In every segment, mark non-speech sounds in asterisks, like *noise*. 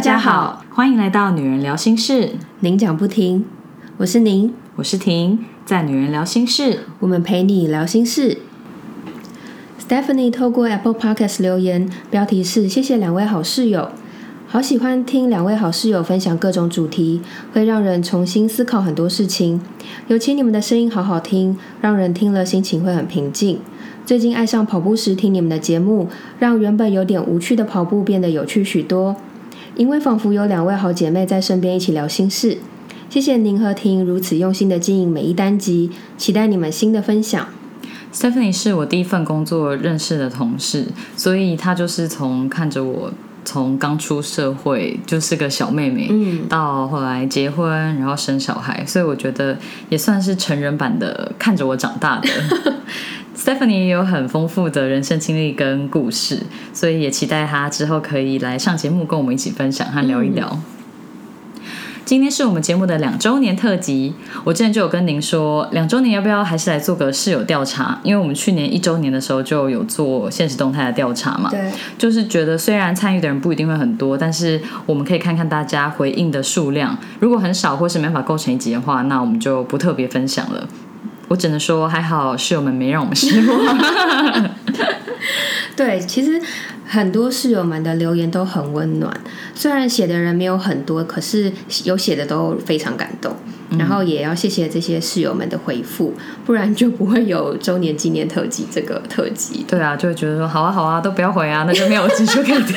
大家好，欢迎来到女人聊心事，您讲不停，我是您，我是婷，在女人聊心事，我们陪你聊心事。Stephanie 透过 Apple Podcast 留言，标题是“谢谢两位好室友”，好喜欢听两位好室友分享各种主题，会让人重新思考很多事情。尤其你们的声音好好听，让人听了心情会很平静。最近爱上跑步时听你们的节目，让原本有点无趣的跑步变得有趣许多。因为仿佛有两位好姐妹在身边一起聊心事。谢谢您和婷如此用心的经营每一单集，期待你们新的分享。Stephanie 是我第一份工作认识的同事，所以她就是从看着我从刚出社会就是个小妹妹，嗯到后来结婚，然后生小孩，所以我觉得也算是成人版的看着我长大的。*laughs* *laughs* *laughs* Stephanie 也有很丰富的人生经历跟故事，所以也期待她之后可以来上节目跟我们一起分享和聊一聊。今天是我们节目的两周年特辑，我之前就有跟您说，两周年要不要还是来做个室友调查？因为我们去年一周年的时候就有做现实动态的调查嘛，对，就是觉得虽然参与的人不一定会很多，但是我们可以看看大家回应的数量，如果很少或是没办法构成一集的话，那我们就不特别分享了。我只能说还好室友们没让我们失望。*laughs* 对，其实很多室友们的留言都很温暖，虽然写的人没有很多，可是有写的都非常感动。然后也要谢谢这些室友们的回复，不然就不会有周年纪念特辑这个特辑。对啊，就会觉得说好啊好啊，都不要回啊，那就没有集数可以听。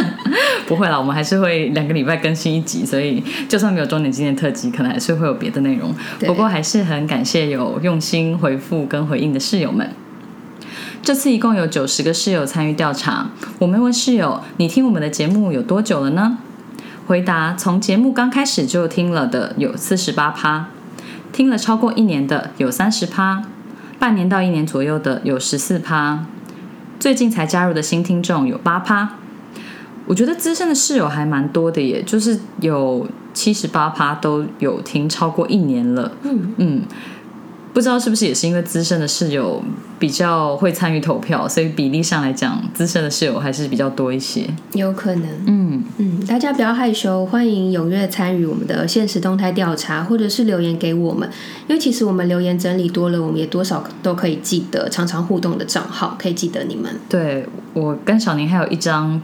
*laughs* 不会啦，我们还是会两个礼拜更新一集，所以就算没有周年纪念特辑，可能还是会有别的内容。不过还是很感谢有用心回复跟回应的室友们。这次一共有九十个室友参与调查，我们问室友：你听我们的节目有多久了呢？回答：从节目刚开始就听了的有四十八趴，听了超过一年的有三十趴，半年到一年左右的有十四趴，最近才加入的新听众有八趴。我觉得资深的室友还蛮多的耶，就是有七十八趴都有听超过一年了。嗯嗯，不知道是不是也是因为资深的室友比较会参与投票，所以比例上来讲，资深的室友还是比较多一些。有可能，嗯，嗯，大家不要害羞，欢迎踊跃参与我们的现实动态调查，或者是留言给我们。因为其实我们留言整理多了，我们也多少都可以记得常常互动的账号，可以记得你们。对我跟小宁还有一张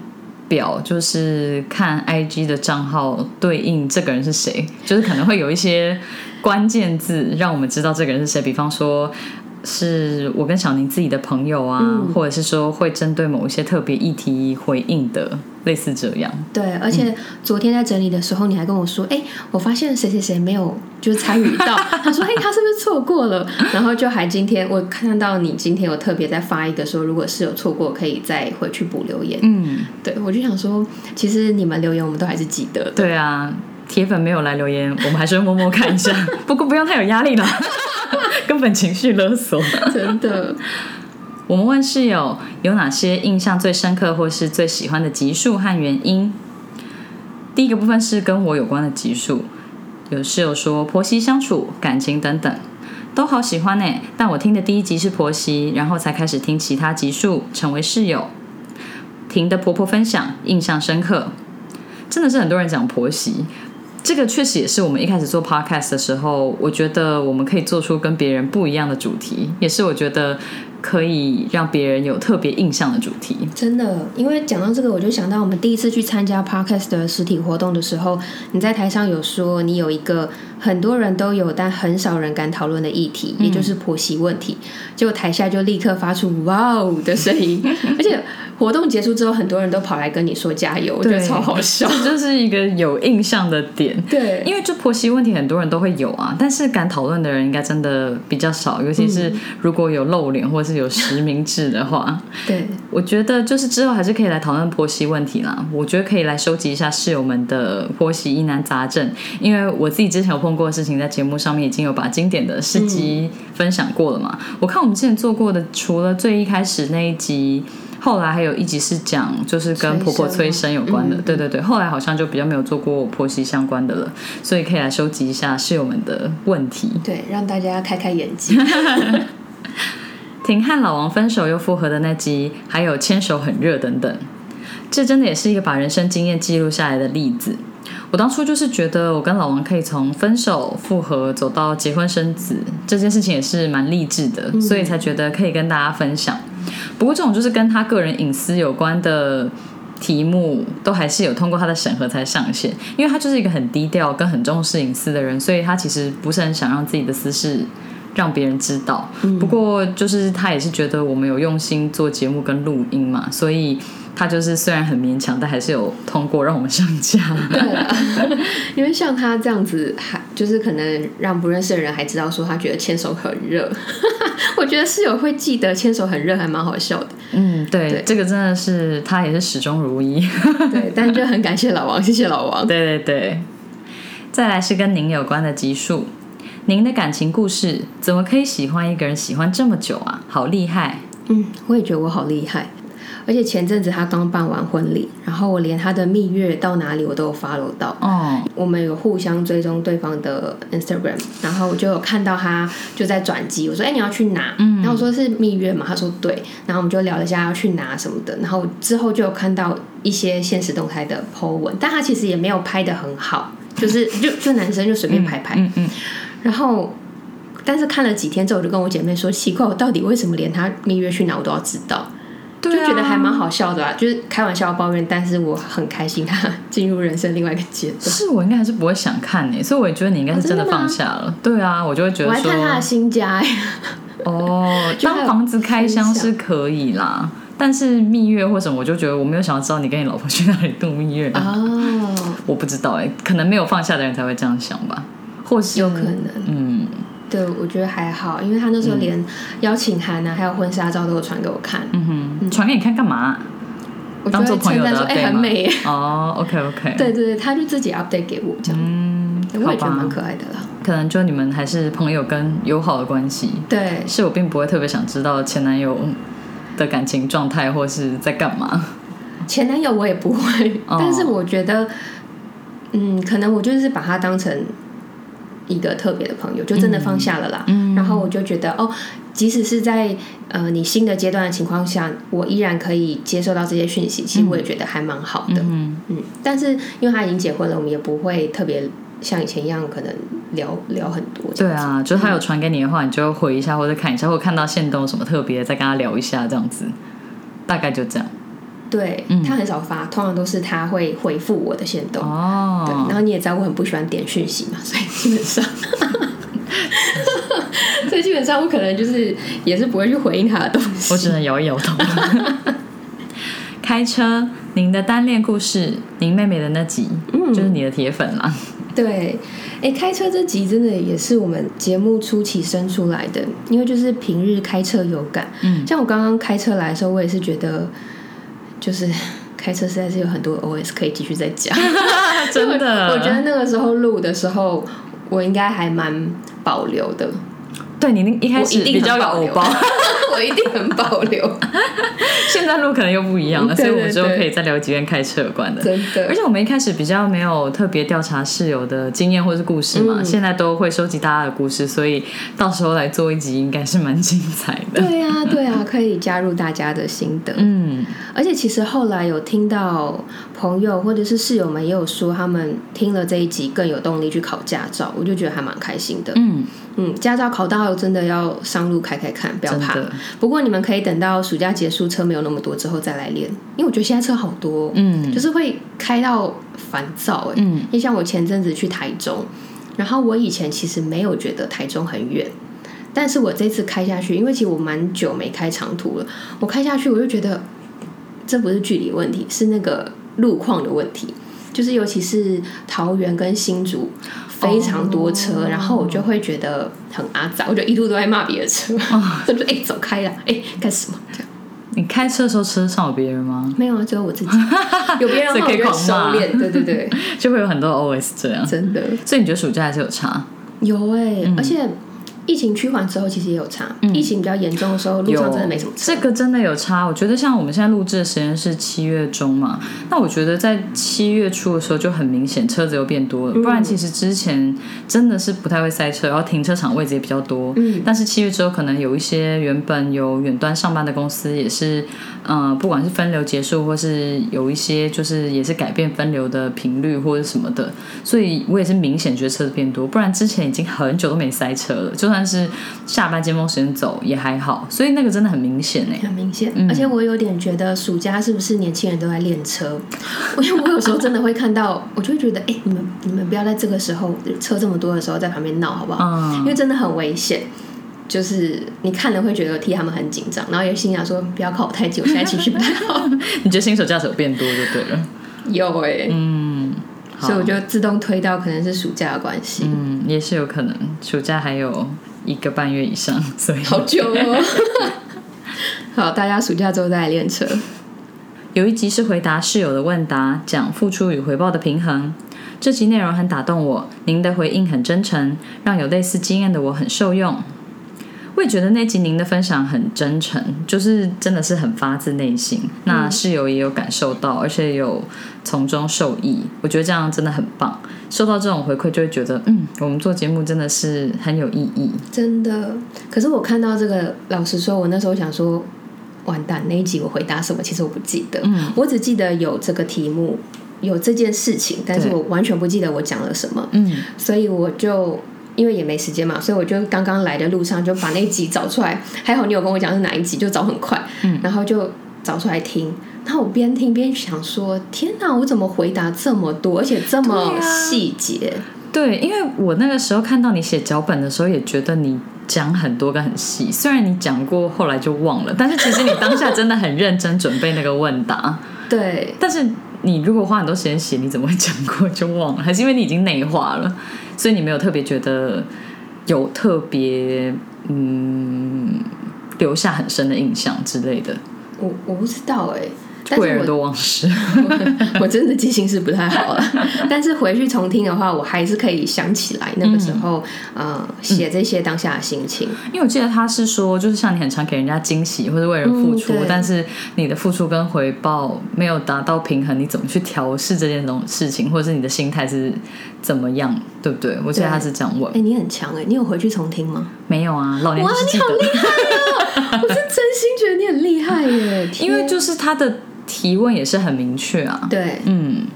表，就是看 IG 的账号对应这个人是谁，就是可能会有一些关键字让我们知道这个人是谁，比方说。是我跟小宁自己的朋友啊，嗯或者是说会针对某一些特别议题回应的，类似这样。对，而且昨天在整理的时候，你还跟我说，哎、我发现谁谁谁没有就是参与到，*laughs* 他说，哎、他是不是错过了？然后就还今天我看到你今天有特别在发一个说，如果是有错过，可以再回去补留言。嗯，对，我就想说，其实你们留言我们都还是记得的。对啊，铁粉没有来留言，我们还是会默默看一下。*laughs* 不过不用太有压力啦，*laughs* 根本情绪勒索。真的，我们问室友有哪些印象最深刻或是最喜欢的集数和原因。第一个部分是跟我有关的集数，有室友说婆媳相处、感情等等，都好喜欢呢。但我听的第一集是婆媳，然后才开始听其他集数，成为室友。听的婆婆分享印象深刻，真的是很多人讲婆媳。这个确实也是我们一开始做 podcast 的时候，我觉得我们可以做出跟别人不一样的主题，也是我觉得可以让别人有特别印象的主题。真的，因为讲到这个，我就想到我们第一次去参加 podcast 的实体活动的时候，你在台上有说你有一个很多人都有但很少人敢讨论的议题，也就是婆媳问题。结果台下就立刻发出“哇哦”的声音，*laughs* 而且活动结束之后，很多人都跑来跟你说加油，我觉得超好笑。这就是一个有印象的点。对，因为这婆媳问题很多人都会有啊，但是敢讨论的人应该真的比较少，尤其是如果有露脸或是有实名制的话，*laughs* 对，我觉得就是之后还是可以来讨论婆媳问题啦。我觉得可以来收集一下室友们的婆媳疑难杂症，因为我自己之前有碰过的事情，在节目上面已经有把经典的事迹分享过了嘛。我看我们之前做过的，除了最一开始那一集。后来还有一集是讲就是跟婆婆催生有关的，嗯对对对。后来好像就比较没有做过婆媳相关的了，所以可以来收集一下室友们的问题。对，让大家开开眼界。*laughs* 婷和老王分手又复合的那集，还有牵手很热等等。这真的也是一个把人生经验记录下来的例子。我当初就是觉得，我跟老王可以从分手、复合走到结婚生子，这件事情也是蛮励志的，所以才觉得可以跟大家分享。不过，这种就是跟他个人隐私有关的题目，都还是有通过他的审核才上线，因为他就是一个很低调、跟很重视隐私的人，所以他其实不是很想让自己的私事让别人知道。不过，就是他也是觉得我们有用心做节目跟录音嘛，所以。他就是虽然很勉强，但还是有通过让我们上架。对啊，*laughs* 因为像他这样子，还就是可能让不认识的人还知道说他觉得牵手很热。我觉得室友会记得牵手很热，还蛮好笑的。嗯，对，这个真的是他也是始终如一。对，但就很感谢老王，谢谢老王。*laughs* 对对对，再来是跟您有关的集数，您的感情故事怎么可以喜欢一个人喜欢这么久啊？好厉害！嗯，我也觉得我好厉害。而且前阵子他刚办完婚礼，然后我连他的蜜月到哪里我都有 follow 到。哦，我们有互相追踪对方的 Instagram，然后我就有看到他就在转机。我说：“哎，你要去哪？”嗯，然后我说是蜜月嘛，他说对。然后我们就聊了一下要去哪什么的。然后之后就有看到一些现实动态的 po 文，但他其实也没有拍的很好，就是 *laughs* 就就男生就随便拍拍。嗯嗯。然后，但是看了几天之后，我就跟我姐妹说：“奇怪，我到底为什么连他蜜月去哪我都要知道？”就觉得还蛮好笑的啊，就是开玩笑抱怨，但是我很开心他 *laughs* 进入人生另外一个阶段。是我应该还是不会想看呢，所以我也觉得你应该是真的放下了。对啊，我就会觉得我还看他的新家哎哦，*laughs* 当房子开箱是可以啦，但是蜜月或什么，我就觉得我没有想要知道你跟你老婆去哪里度蜜月。哦，我不知道哎，可能没有放下的人才会这样想吧，或是有可能，嗯。对，我觉得还好，因为他那时候连邀请函啊，还有婚纱照都有传给我看。嗯哼，传给你看干嘛？当做朋友的哎，很美哦。*laughs* OK OK。对对对，他就自己 update 给我这样。嗯，我也觉得蛮可爱的啦。可能就你们还是朋友跟友好的关系。对，是我并不会特别想知道前男友的感情状态或是在干嘛。前男友我也不会，但是我觉得，嗯，可能我就是把他当成。一个特别的朋友，就真的放下了啦。然后我就觉得，哦，即使是在呃你新的阶段的情况下，我依然可以接受到这些讯息。其实我也觉得还蛮好的。嗯嗯。但是因为他已经结婚了，我们也不会特别像以前一样，可能聊聊很多。对啊，就是他有传给你的话，你就回一下或者看一下，或看到线动什么特别，再跟他聊一下这样子。大概就这样。对他很少发，通常都是他会回复我的线动。哦，对，然后你也知道我很不喜欢点讯息嘛，*laughs* 所以基本上，*laughs* 所以基本上我可能就是也是不会去回应他的东西。我只能摇一摇头。开车，您的单恋故事，您妹妹的那集，嗯，就是你的铁粉啦。对，哎，开车这集真的也是我们节目初期生出来的，因为就是平日开车有感。嗯，像我刚刚开车来的时候，我也是觉得。就是开车实在是有很多 OS 可以继续再讲，*laughs* 真的。我觉得那个时候录的时候，我应该还蛮保留的。对你一开始比较有包，*laughs* 我一定很保留。现在路可能又不一样了，所以我们之后可以再聊几遍开车有关的。真的，而且我们一开始比较没有特别调查室友的经验或是故事嘛，现在都会收集大家的故事，所以到时候来做一集应该是蛮精彩的。对啊，对啊，可以加入大家的心得。嗯，而且其实后来有听到朋友或者是室友们也有说，他们听了这一集更有动力去考驾照，我就觉得还蛮开心的。嗯。嗯，驾照考到真的要上路开开看，不要怕。不过你们可以等到暑假结束，车没有那么多之后再来练，因为我觉得现在车好多，嗯，就是会开到烦躁哎。嗯，你像我前阵子去台中，然后我以前其实没有觉得台中很远，但是我这次开下去，因为其实我蛮久没开长途了，我开下去我就觉得这不是距离问题，是那个路况的问题，就是尤其是桃园跟新竹。非常多车，然后我就会觉得很阿杂，我就一路都在骂别的车，*laughs* 就说：“哎，走开了，哎，干什么？”这样。你开车的时候车上有别人吗？没有啊，只有我自己。*laughs* 有别人可以狂骂，对对对，*laughs* 就会有很多 OS 这样。真的。所以你觉得暑假还是有差？有哎，而且疫情趋缓之后，其实也有差。疫情比较严重的时候，路上真的没什么车。这个真的有差。我觉得像我们现在录制的时间是七月中嘛，那我觉得在七月初的时候就很明显车子又变多了。不然其实之前真的是不太会塞车，然后停车场位置也比较多。嗯。但是七月之后，可能有一些原本有远端上班的公司也是，呃，不管是分流结束，或是有一些就是也是改变分流的频率或者什么的，所以我也是明显觉得车子变多。不然之前已经很久都没塞车了，就算是下班尖峰时间走也还好，所以那个真的很明显哎，很明显。而且我有点觉得暑假是不是年轻人都在练车？因 *laughs* 为我有时候真的会看到，我就会觉得，哎，你们你们不要在这个时候车这么多的时候在旁边闹好不好？嗯，因为真的很危险。就是你看了会觉得替他们很紧张，然后也心想说不要靠我太近，我现在情绪不太好。*laughs* 你觉得新手驾驶变多就对了？*laughs* 有哎，嗯。所以我就自动推到可能是暑假的关系，嗯，也是有可能，暑假还有一个半月以上，*laughs* 所以好久哦。*laughs* 好，大家暑假之后再来练车。有一集是回答室友的问答，讲付出与回报的平衡。这集内容很打动我，您的回应很真诚，让有类似经验的我很受用。我也觉得那集您的分享很真诚，就是真的是很发自内心。那室友也有感受到，而且有从中受益。我觉得这样真的很棒。收到这种回馈，就会觉得嗯，我们做节目真的是很有意义。真的。可是我看到这个，老实说，我那时候想说，完蛋，那一集我回答什么？其实我不记得。嗯。我只记得有这个题目，有这件事情，但是我完全不记得我讲了什么。嗯。所以我就。因为也没时间嘛，所以我就刚刚来的路上就把那集找出来。还好你有跟我讲是哪一集，就找很快。嗯，然后就找出来听。然后我边听边想说：天哪，我怎么回答这么多，而且这么细节？对，因为我那个时候看到你写脚本的时候，也觉得你讲很多个很细。虽然你讲过，后来就忘了，但是其实你当下真的很认真准备那个问答。*laughs* 对，但是你如果花很多时间写，你怎么会讲过就忘了？还是因为你已经内化了？所以你没有特别觉得有特别嗯留下很深的印象之类的？我我不知道哎。会耳多忘事，*laughs* 我真的记性是不太好了。*laughs* 但是回去重听的话，我还是可以想起来那个时候，呃，写这些当下的心情。因为我记得他是说，就是像你很常给人家惊喜或者为人付出，但是你的付出跟回报没有达到平衡，你怎么去调试这件东事情，或者是你的心态是怎么样，对不对？我记得他是这样问。哎，你很强哎，你有回去重听吗？没有啊，老年哇，你好厉害哦！*laughs* 我是真心觉得你很厉害耶，因为就是他的。提问也是很明确啊，对，嗯，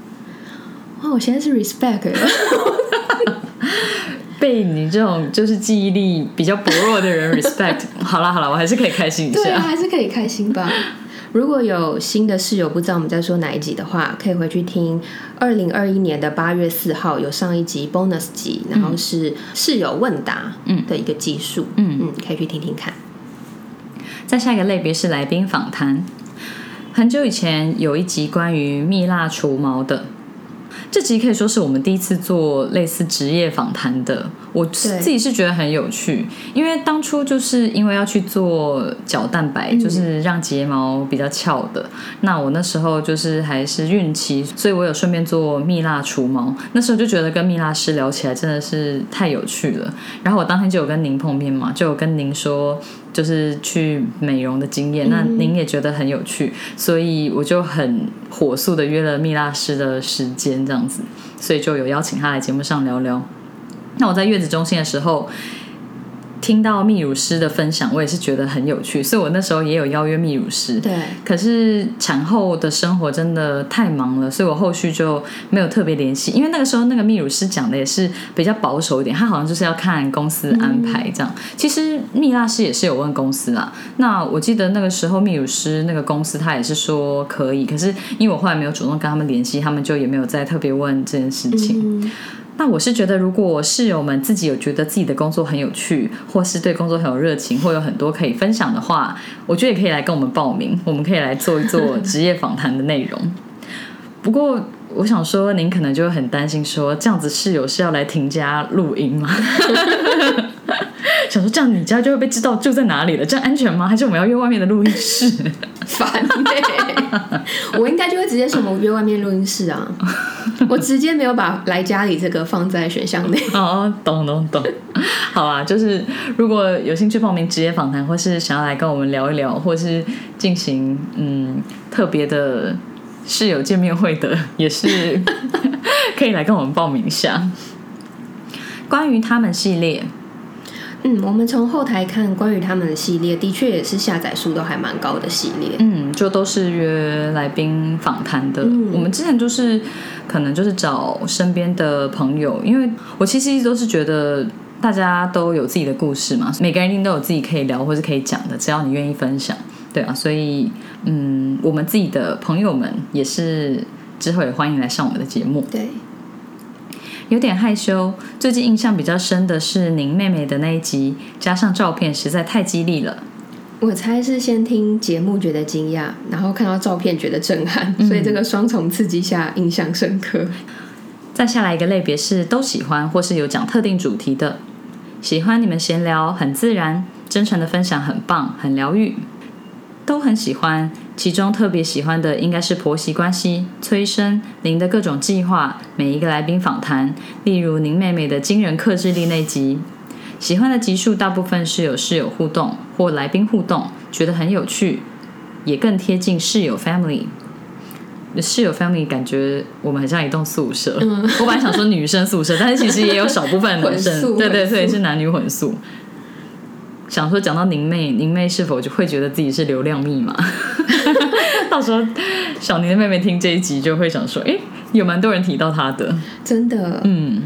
哇，我现在是 respect，*laughs* 被你这种就是记忆力比较薄弱的人 respect，*laughs* 好了好了，我还是可以开心一下，对，还是可以开心吧。如果有新的室友不知道我们在说哪一集的话，可以回去听二零二一年的八月四号有上一集 bonus 集，然后是室友问答嗯。的一个技术，嗯。嗯，可以去听听看。再下一个类别是来宾访谈。很久以前有一集关于蜜蜡除毛的，这集可以说是我们第一次做类似职业访谈的。我自己是觉得很有趣，因为当初就是因为要去做角蛋白，就是让睫毛比较翘的。那我那时候就是还是孕期，所以我有顺便做蜜蜡除毛。那时候就觉得跟蜜蜡师聊起来真的是太有趣了。然后我当天就有跟您碰面嘛，就有跟您说。就是去美容的经验，那您也觉得很有趣，所以我就很火速的约了蜜蜡师的时间，这样子，所以就有邀请他来节目上聊聊。那我在月子中心的时候。听到泌乳师的分享，我也是觉得很有趣，所以我那时候也有邀约泌乳师。对，可是产后的生活真的太忙了，所以我后续就没有特别联系。因为那个时候那个泌乳师讲的也是比较保守一点，他好像就是要看公司安排这样。其实蜜蜡师也是有问公司啦。那我记得那个时候泌乳师那个公司他也是说可以，可是因为我后来没有主动跟他们联系，他们就也没有再特别问这件事情。那我是觉得，如果室友们自己有觉得自己的工作很有趣，或是对工作很有热情，或有很多可以分享的话，我觉得也可以来跟我们报名，我们可以来做一做 *laughs* 职业访谈的内容。不过，我想说，您可能就会很担心，说这样子室友是要来停家录音吗？*laughs* 想说这样你家就会被知道住在哪里了，这样安全吗？还是我们要约外面的录音室？*laughs* 烦欸我应该就会直接说我们约外面录音室啊，我直接没有把来家里这个放在选项内。哦，懂懂懂，好啊，就是如果有兴趣报名职业访谈，或是想要来跟我们聊一聊，或是进行嗯特别的室友见面会的，也是 *laughs* 可以来跟我们报名一下。关于他们系列，嗯，我们从后台看关于他们的系列，的确也是下载数都还蛮高的系列。嗯，就都是约来宾访谈的。嗯我们之前就是可能就是找身边的朋友，因为我其实一直都是觉得大家都有自己的故事嘛，每个人一定都有自己可以聊或是可以讲的，只要你愿意分享，对啊，所以嗯，我们自己的朋友们也是之后也欢迎来上我们的节目。对，有点害羞，最近印象比较深的是您妹妹的那一集，加上照片实在太激励了。我猜是先听节目觉得惊讶，然后看到照片觉得震撼，所以这个双重刺激下印象深刻。再下来一个类别是都喜欢或是有讲特定主题的，喜欢你们闲聊很自然，真诚的分享很棒，很疗愈，都很喜欢。其中特别喜欢的应该是婆媳关系、催生、您的各种计划、每一个来宾访谈，例如您妹妹的惊人克制力那集。喜欢的集数大部分是有室友互动或来宾互动，觉得很有趣，也更贴近室友 family。室友 family 感觉我们很像一栋宿舍。我本来想说女生宿舍，但是其实也有少部分 *laughs* 男生，宿对对对，是男女混宿。想说讲到宁妹，宁妹是否就会觉得自己是流量密码？*laughs* 到时候小宁的妹妹听这一集就会想说，诶，有蛮多人提到她的。真的，嗯，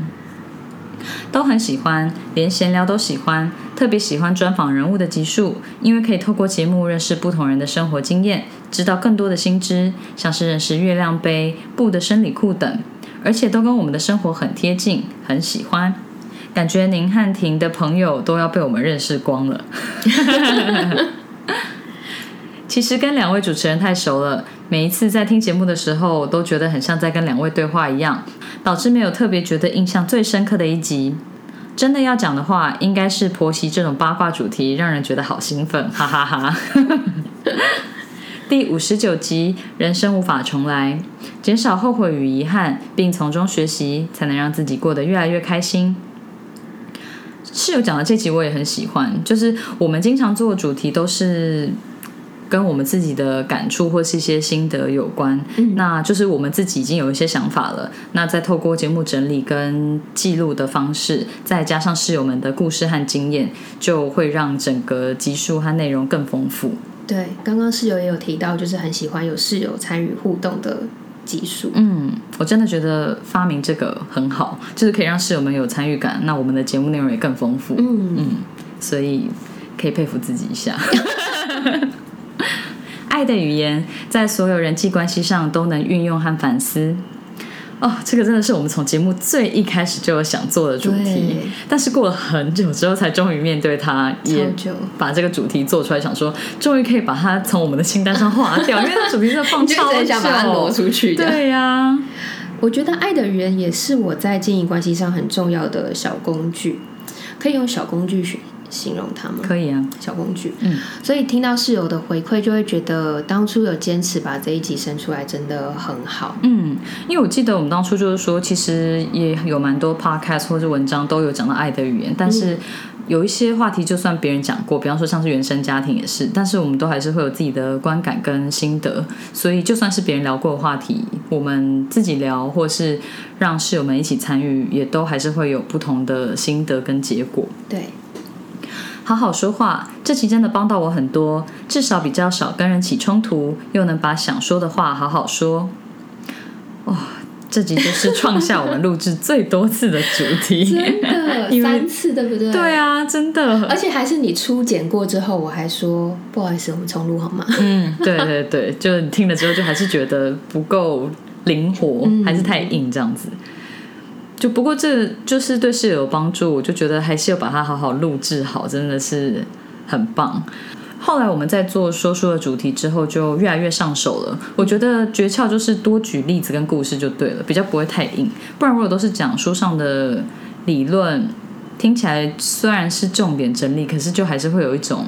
都很喜欢，连闲聊都喜欢，特别喜欢专访人物的集数，因为可以透过节目认识不同人的生活经验，知道更多的新知，像是认识月亮杯、布的生理裤等，而且都跟我们的生活很贴近，很喜欢。感觉您和婷的朋友都要被我们认识光了。*laughs* 其实跟两位主持人太熟了，每一次在听节目的时候，都觉得很像在跟两位对话一样，导致没有特别觉得印象最深刻的一集。真的要讲的话，应该是婆媳这种八卦主题，让人觉得好兴奋，哈哈哈 *laughs* 第五十九集，人生无法重来，减少后悔与遗憾，并从中学习，才能让自己过得越来越开心。室友讲的这集我也很喜欢，就是我们经常做的主题都是跟我们自己的感触或是一些心得有关，嗯那就是我们自己已经有一些想法了，那再透过节目整理跟记录的方式，再加上室友们的故事和经验，就会让整个集数和内容更丰富。对，刚刚室友也有提到，就是很喜欢有室友参与互动的集数。嗯，我真的觉得发明这个很好，就是可以让室友们有参与感，那我们的节目内容也更丰富。嗯，嗯，所以可以佩服自己一下。*laughs* 爱的语言在所有人际关系上都能运用和反思。哦，这个真的是我们从节目最一开始就有想做的主题，但是过了很久之后才终于面对它，也把这个主题做出来，想说终于可以把它从我们的清单上划掉，*laughs* 因为它主题真的放就超久，想把它挪出去。的。对呀、我觉得爱的语言也是我在经营关系上很重要的小工具，可以用小工具形形容他们？可以啊，小工具，嗯，所以听到室友的回馈，就会觉得当初有坚持把这一集生出来，真的很好。嗯，因为我记得我们当初就是说，其实也有蛮多 podcast 或者文章都有讲到爱的语言，但是有一些话题，就算别人讲过，比方说像是原生家庭也是，但是我们都还是会有自己的观感跟心得，所以就算是别人聊过的话题，我们自己聊，或是让室友们一起参与，也都还是会有不同的心得跟结果。对，好好说话，这期真的帮到我很多，至少比较少跟人起冲突，又能把想说的话好好说。哇、这集就是创下我们录制最多次的主题，真的 *laughs* 三次，对不对？对。啊，真的而，且还是你初剪过之后，我还说不好意思，我们重录好吗？嗯，对对对，就是你听了之后，就还是觉得不够灵活，嗯还是太硬这样子。就不过这就是对室友有帮助，我就觉得还是要把它好好录制好，真的是很棒。后来我们在做说书的主题之后，就越来越上手了。我觉得诀窍就是多举例子跟故事就对了，比较不会太硬。不然如果都是讲书上的理论，听起来虽然是重点整理，可是就还是会有一种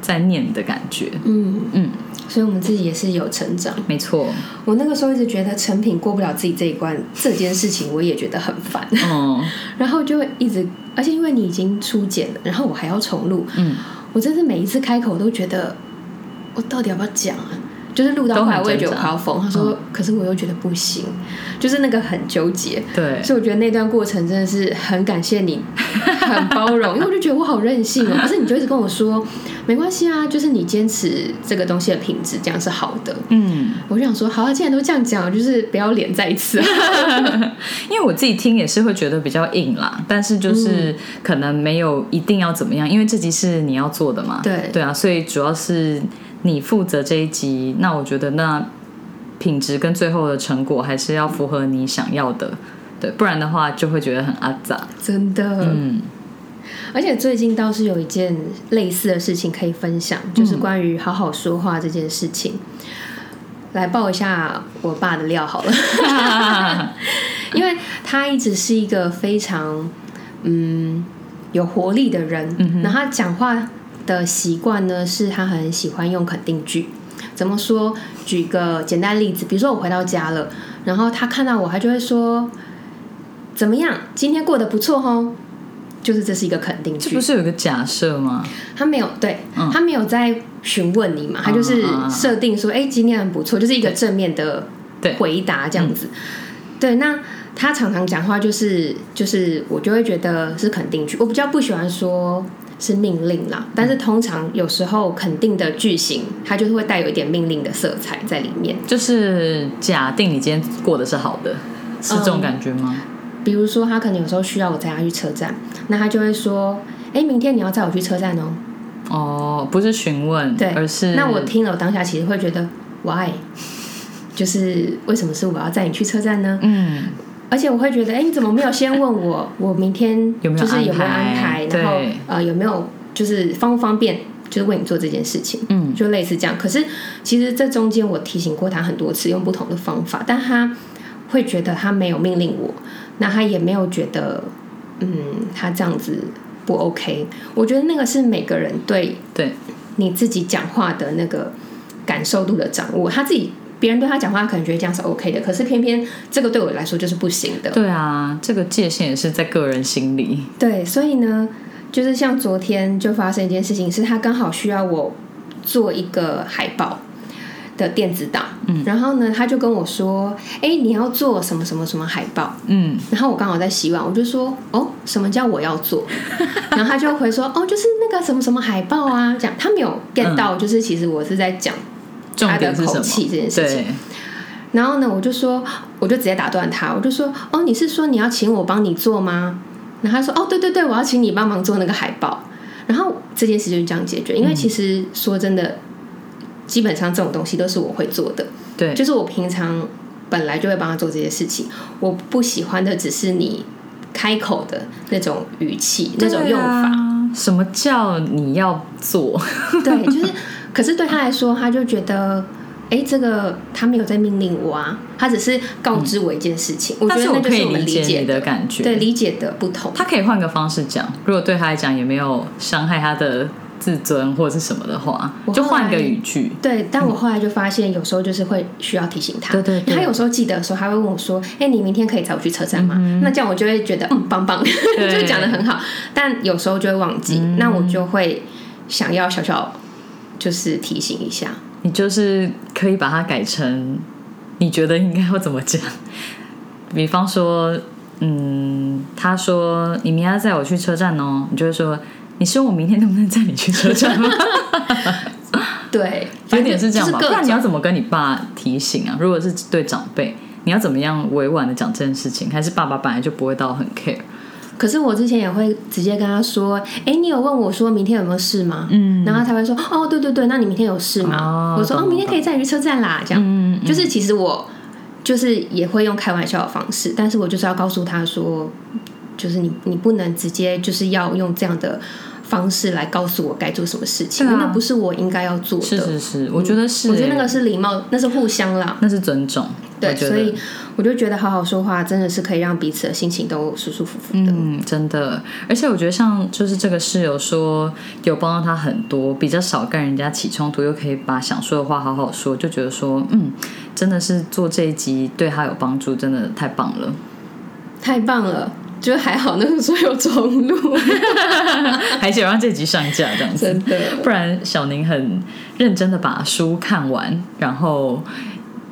在念的感觉。嗯嗯，所以我们自己也是有成长。没错。我那个时候一直觉得成品过不了自己这一关，这件事情我也觉得很烦，哦，*laughs* 然后就会一直，而且因为你已经初剪了，然后我还要重录，嗯，我真是每一次开口都觉得，我到底要不要讲啊？就是录到后来，我也觉得我要疯。他说，可是我又觉得不行，就是那个很纠结。对，所以我觉得那段过程真的是很感谢你，很包容，因为我就觉得我好任性哦。*laughs* 可是你就一直跟我说，没关系啊，就是你坚持这个东西的品质，这样是好的。嗯，我就想说，好啊，既然都这样讲，就是不要脸再一次、啊。*laughs* 因为我自己听也是会觉得比较硬啦，但是就是可能没有一定要怎么样，因为这集是你要做的嘛。对对啊，所以主要是你负责这一集，那我觉得那品质跟最后的成果还是要符合你想要的，对，不然的话就会觉得很阿杂。真的，嗯，而且最近倒是有一件类似的事情可以分享，就是关于好好说话这件事情。来爆一下我爸的料好了，*laughs* *laughs* 因为他一直是一个非常嗯有活力的人，然后他讲话的习惯呢是他很喜欢用肯定句。怎么说？举个简单例子，比如说我回到家了，然后他看到我，他就会说：“怎么样？今天过得不错哦。”就是这是一个肯定句这不，是有个假设吗？他没有对、嗯他没有在询问你嘛，他就是设定说：“哎、今天很不错。”就是一个正面的回答这样子。对，那他常常讲话就是就是我就会觉得是肯定句，我比较不喜欢说是命令啦，但是通常有时候肯定的句型，它就是会带有一点命令的色彩在里面。就是假定你今天过得是好的，是这种感觉吗？比如说，他可能有时候需要我载他去车站，那他就会说：“哎、明天你要载我去车站哦。哦，不是询问，对，而是那我听了，我当下其实会觉得 why，就是为什么是我要载你去车站呢？嗯，而且我会觉得，哎、你怎么没有先问我，我明天有没有就是有没有安排，然后呃有没有就是方不方便，就是为你做这件事情，嗯，就类似这样。可是其实这中间我提醒过他很多次，用不同的方法，但他会觉得他没有命令我，那他也没有觉得，嗯，他这样子不 OK。我觉得那个是每个人对对，你自己讲话的那个感受度的掌握，他自己别人对他讲话可能觉得这样是 OK 的，可是偏偏这个对我来说就是不行的。对啊，这个界限也是在个人心里。对，所以呢，就是像昨天就发生一件事情，是他刚好需要我做一个海报的电子档，嗯，然后呢，他就跟我说：“哎，你要做什么什么什么海报？”嗯，然后我刚好在洗碗，我就说：“哦，什么叫我要做？” *laughs* 然后他就回说：“哦，就是那个什么什么海报啊。”这样他没有 get 到，就是其实我是在讲重点是什么？气这件事情对，然后呢，我就说，我就直接打断他，我就说，哦，你是说你要请我帮你做吗？然后他说，哦，对对对，我要请你帮忙做那个海报。然后这件事就是这样解决，因为其实说真的，基本上这种东西都是我会做的，对，就是我平常本来就会帮他做这些事情。我不喜欢的只是你开口的那种语气、那种用法。什么叫你要做？对，就是，可是对他来说，他就觉得，哎，这个他没有在命令我啊，他只是告知我一件事情。我觉但是我可以得那就是我们理解的感觉。对理解的不同。他可以换个方式讲，如果对他来讲也没有伤害他的自尊或者是什么的话就换个语句。对，但我后来就发现，有时候就是会需要提醒他。对对对他有时候记得的时候，他会问我说：“哎，你明天可以载我去车站吗？”那这样我就会觉得，嗯，棒棒，对 *laughs* 就讲的很好。但有时候就会忘记，那我就会想要小小就是提醒一下。你就是可以把它改成你觉得应该要怎么讲。比方说，嗯，他说你明天要载我去车站哦，你就会说，你希望我明天能不能载你去车站吗？对，*laughs* 有点是这样吧，就是各不然你要怎么跟你爸提醒啊？如果是对长辈，你要怎么样委婉的讲这件事情？还是爸爸本来就不会到很 care？可是我之前也会直接跟他说：“哎，你有问我说明天有没有事吗？”嗯，然后他会说：“哦，对对对，那你明天有事吗？”哦我说：“哦，明天可以载你去车站啦。”这样，嗯，就是其实我就是也会用开玩笑的方式，但是我就是要告诉他说，就是你你不能直接就是要用这样的方式来告诉我该做什么事情，那不是我应该要做的。是是是，我觉得是、我觉得那个是礼貌，那是互相啦。那是尊重。对，所以我就觉得好好说话真的是可以让彼此的心情都舒舒服服的。嗯，真的，而且我觉得像就是这个室友说有帮到他很多，比较少跟人家起冲突，又可以把想说的话好好说，就觉得说嗯，真的是做这一集对他有帮助，真的太棒了。太棒了，就还好那个时候有重录，*laughs* 还是有让这集上架这样子，真的。不然小宁很认真的把书看完，然后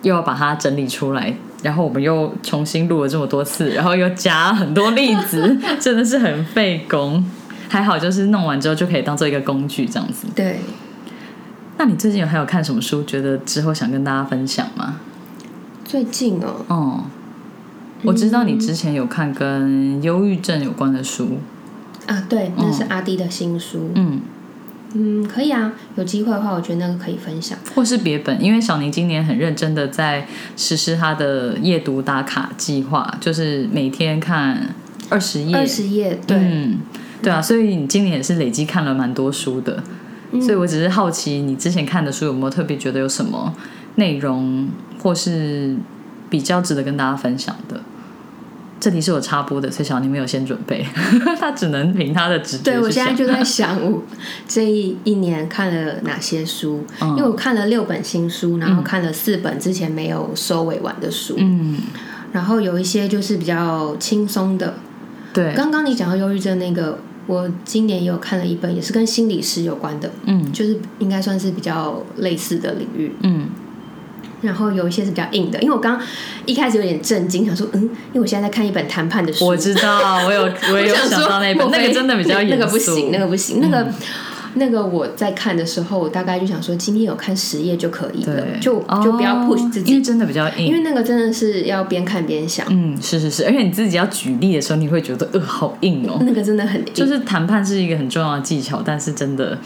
又要把它整理出来，然后我们又重新录了这么多次，然后又加很多例子，*laughs* 真的是很费工。还好就是弄完之后就可以当做一个工具这样子。对，那你最近有还有看什么书？觉得之后想跟大家分享吗？最近哦，哦，我知道你之前有看跟忧郁症有关的书，啊，对，那是阿弟的新书。嗯，嗯，可以啊，有机会的话，我觉得那个可以分享。或是别本，因为小宁今年很认真的在实施他的夜读打卡计划，就是每天看二十页，二十页，对，嗯，对啊，所以你今年也是累积看了蛮多书的，嗯所以我只是好奇你之前看的书有没有特别觉得有什么内容或是比较值得跟大家分享的。这题是我插播的，所以小宁没有先准备，*laughs* 他只能凭他的直觉对，我现在就在想，我这一一年看了哪些书？嗯。因为我看了六本新书，然后看了四本之前没有收尾完的书，嗯，然后有一些就是比较轻松的。对，刚刚你讲到忧郁症那个，我今年也有看了一本，也是跟心理师有关的，嗯。就是应该算是比较类似的领域。嗯然后有一些是比较硬的，因为我刚一开始有点震惊，想说，嗯，因为我现在在看一本谈判的书，我知道，我有 *laughs* 我也有想到那本，那个真的比较硬，那个不行，那个不行，那个、嗯。那个我在看的时候，我大概就想说，今天有看十页就可以了，，就就不要哦 push 自己，因为真的比较硬，因为那个真的是要边看边想，嗯，是是是，而且你自己要举例的时候，你会觉得呃好硬哦。那个真的很硬，就是谈判是一个很重要的技巧，但是真的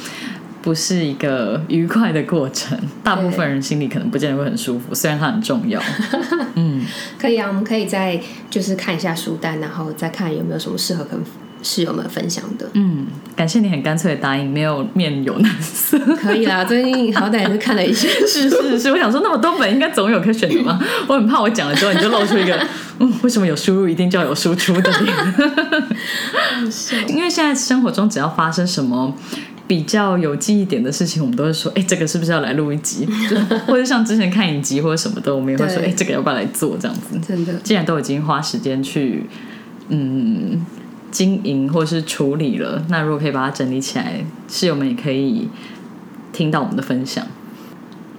不是一个愉快的过程。大部分人心里可能不见得会很舒服，虽然它很重要。*laughs* 嗯，可以啊，我们可以再就是看一下书单，然后再看有没有什么适合跟室友们分享的。嗯，感谢你很干脆的答应，没有面有难色。可以啦，*laughs* 最近好歹也是看了一些是是是，我想说那么多本应该总有可选的嘛。我很怕我讲了之后你就露出一个 *laughs* 嗯，为什么有输入一定就要有输出的脸？因为现在生活中只要发生什么。比较有记忆点的事情，我们都会说，哎、这个是不是要来录一集？*laughs* 或者像之前看影集或者什么的，我们也会说，哎、对这个要不要来做？这样子。真的既然都已经花时间去嗯经营或是处理了，那如果可以把它整理起来，室友们也可以听到我们的分享。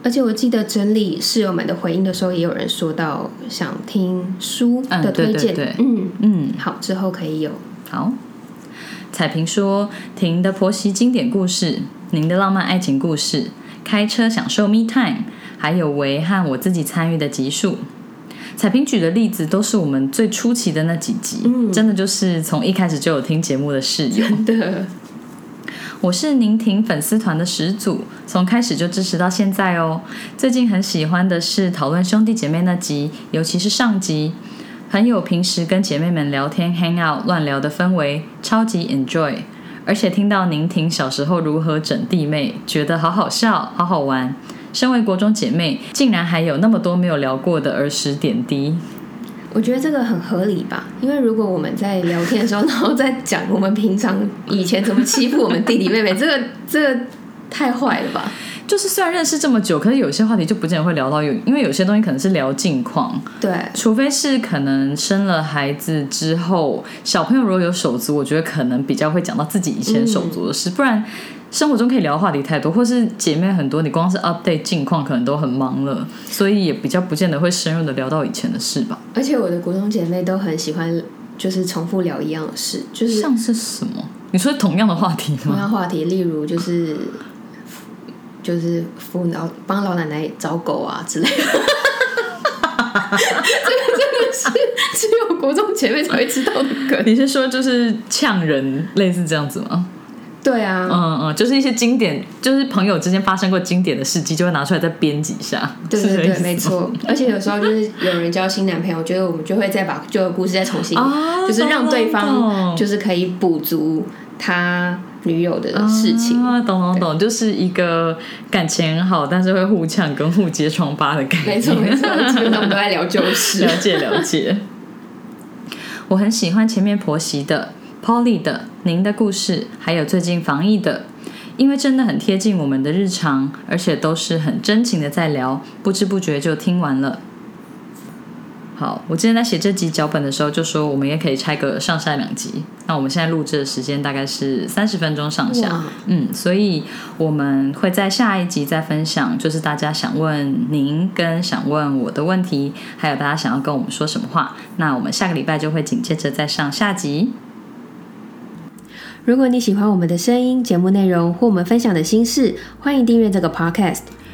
而且我记得整理室友们的回应的时候，也有人说到想听书的推荐，嗯，嗯，好，之后可以有。好。彩萍说：“婷的婆媳经典故事，您的浪漫爱情故事，开车享受 me time，还有维和我自己参与的集数。”彩萍举的例子都是我们最初期的那几集，嗯真的就是从一开始就有听节目的室友。*laughs* 真的，我是宁婷粉丝团的始祖，从开始就支持到现在哦。最近很喜欢的是讨论兄弟姐妹那集，尤其是上集，很有平时跟姐妹们聊天、hang out 乱聊的氛围，超级 enjoy。而且听到宁婷小时候如何整弟妹，觉得好好笑、好好玩。身为国中姐妹，竟然还有那么多没有聊过的儿时点滴。我觉得这个很合理吧，因为如果我们在聊天的时候，然后再讲我们平常以前怎么欺负我们弟弟妹妹，这个这个太坏了吧？就是虽然认识这么久，可是有些话题就不见得会聊到有，因为有些东西可能是聊近况，对，除非是可能生了孩子之后，小朋友如果有手足，我觉得可能比较会讲到自己以前手足的事，不然生活中可以聊的话题太多，或是姐妹很多，你光是 update 近况可能都很忙了，所以也比较不见得会深入的聊到以前的事吧。而且我的国中姐妹都很喜欢，就是重复聊一样的事，就是像是什么？你说同样的话题吗同吗？样话题，例如就是就是扶老帮老奶奶找狗啊之类的。*laughs* 这个真的是只有国中前辈才会知道的梗。你是说就是呛人，类似这样子吗？对啊，嗯嗯，就是一些经典，就是朋友之间发生过经典的事迹，就会拿出来再编几下。对对对，没错。而且有时候就是有人交新男朋友，我觉得我们就会再把旧的故事再重新，哦就是让对方就是可以补足他女友的事情。啊，懂懂懂，就是一个感情很好，但是会互呛跟互揭疮疤的感觉。没错没错，基本上我们都在聊旧事。了解了解。我很喜欢前面婆媳的、Polly 的、您的故事，还有最近防疫的，因为真的很贴近我们的日常，而且都是很真情的在聊，不知不觉就听完了。好，我之前在写这集脚本的时候就说，我们也可以拆个上下两集。那我们现在录制的时间大概是三十分钟上下，嗯，所以我们会在下一集再分享，就是大家想问您跟想问我的问题，还有大家想要跟我们说什么话。那我们下个礼拜就会紧接着再上下集。如果你喜欢我们的声音、节目内容或我们分享的心事，欢迎订阅这个 podcast。